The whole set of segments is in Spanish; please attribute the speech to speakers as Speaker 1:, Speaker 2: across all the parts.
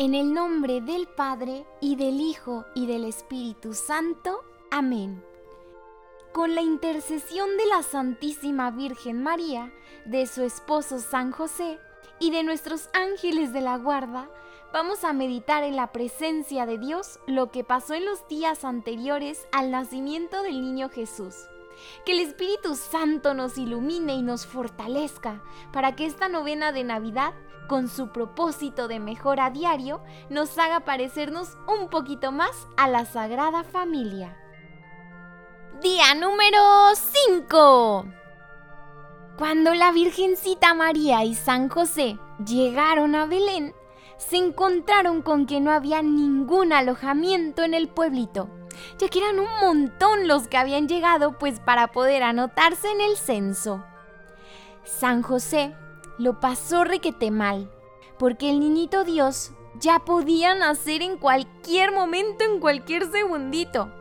Speaker 1: En el nombre del Padre, y del Hijo, y del Espíritu Santo. Amén. Con la intercesión de la Santísima Virgen María, de su esposo San José, y de nuestros ángeles de la guarda, vamos a meditar en la presencia de Dios lo que pasó en los días anteriores al nacimiento del niño Jesús. Que el Espíritu Santo nos ilumine y nos fortalezca para que esta novena de Navidad con su propósito de mejora diario, nos haga parecernos un poquito más a la Sagrada Familia. Día número 5. Cuando la Virgencita María y San José llegaron a Belén, se encontraron con que no había ningún alojamiento en el pueblito, ya que eran un montón los que habían llegado pues para poder anotarse en el censo. San José lo pasó requete mal, porque el niñito Dios ya podía nacer en cualquier momento, en cualquier segundito.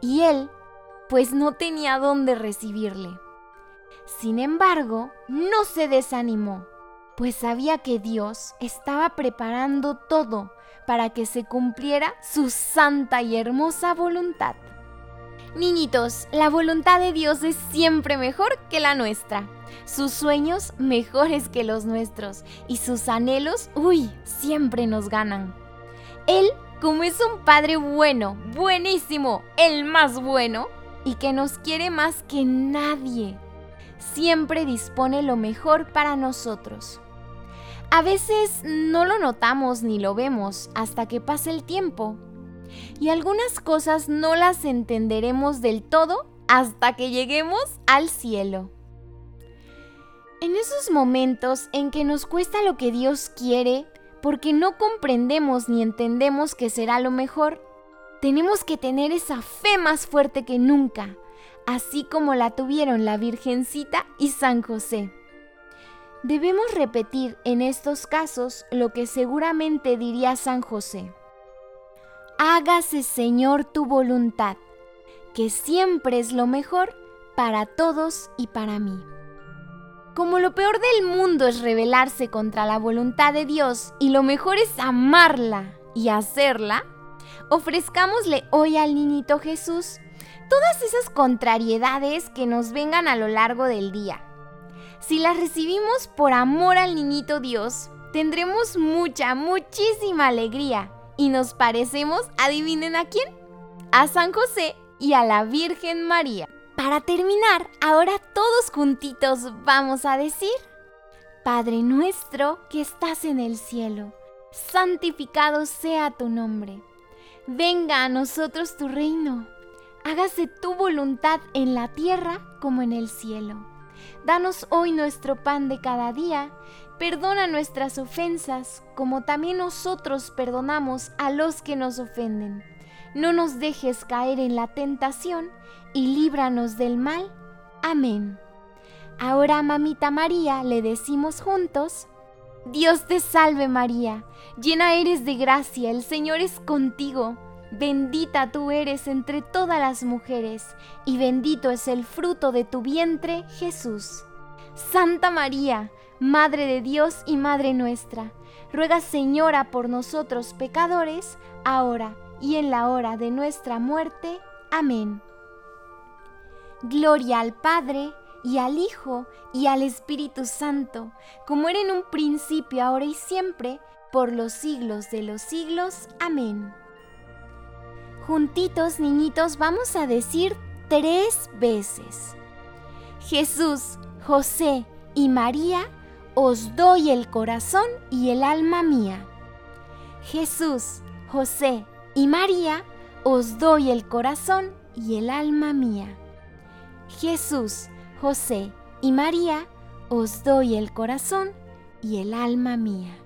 Speaker 1: Y él, pues no tenía dónde recibirle. Sin embargo, no se desanimó, pues sabía que Dios estaba preparando todo para que se cumpliera su santa y hermosa voluntad. Niñitos, la voluntad de Dios es siempre mejor que la nuestra sus sueños mejores que los nuestros y sus anhelos, uy, siempre nos ganan. Él, como es un padre bueno, buenísimo, el más bueno, y que nos quiere más que nadie, siempre dispone lo mejor para nosotros. A veces no lo notamos ni lo vemos hasta que pase el tiempo. Y algunas cosas no las entenderemos del todo hasta que lleguemos al cielo. En esos momentos en que nos cuesta lo que Dios quiere, porque no comprendemos ni entendemos que será lo mejor, tenemos que tener esa fe más fuerte que nunca, así como la tuvieron la Virgencita y San José. Debemos repetir en estos casos lo que seguramente diría San José. Hágase Señor tu voluntad, que siempre es lo mejor para todos y para mí. Como lo peor del mundo es rebelarse contra la voluntad de Dios y lo mejor es amarla y hacerla, ofrezcámosle hoy al niñito Jesús todas esas contrariedades que nos vengan a lo largo del día. Si las recibimos por amor al niñito Dios, tendremos mucha, muchísima alegría y nos parecemos, adivinen a quién, a San José y a la Virgen María. Para terminar, ahora todos juntitos vamos a decir, Padre nuestro que estás en el cielo, santificado sea tu nombre. Venga a nosotros tu reino. Hágase tu voluntad en la tierra como en el cielo. Danos hoy nuestro pan de cada día. Perdona nuestras ofensas como también nosotros perdonamos a los que nos ofenden. No nos dejes caer en la tentación y líbranos del mal. Amén. Ahora, mamita María, le decimos juntos, Dios te salve María, llena eres de gracia, el Señor es contigo, bendita tú eres entre todas las mujeres, y bendito es el fruto de tu vientre, Jesús. Santa María, Madre de Dios y Madre nuestra, ruega Señora por nosotros pecadores, ahora y en la hora de nuestra muerte. Amén. Gloria al Padre, y al Hijo, y al Espíritu Santo, como era en un principio, ahora y siempre, por los siglos de los siglos. Amén. Juntitos, niñitos, vamos a decir tres veces. Jesús, José y María, os doy el corazón y el alma mía. Jesús, José y María, os doy el corazón y el alma mía. Jesús, José y María, os doy el corazón y el alma mía.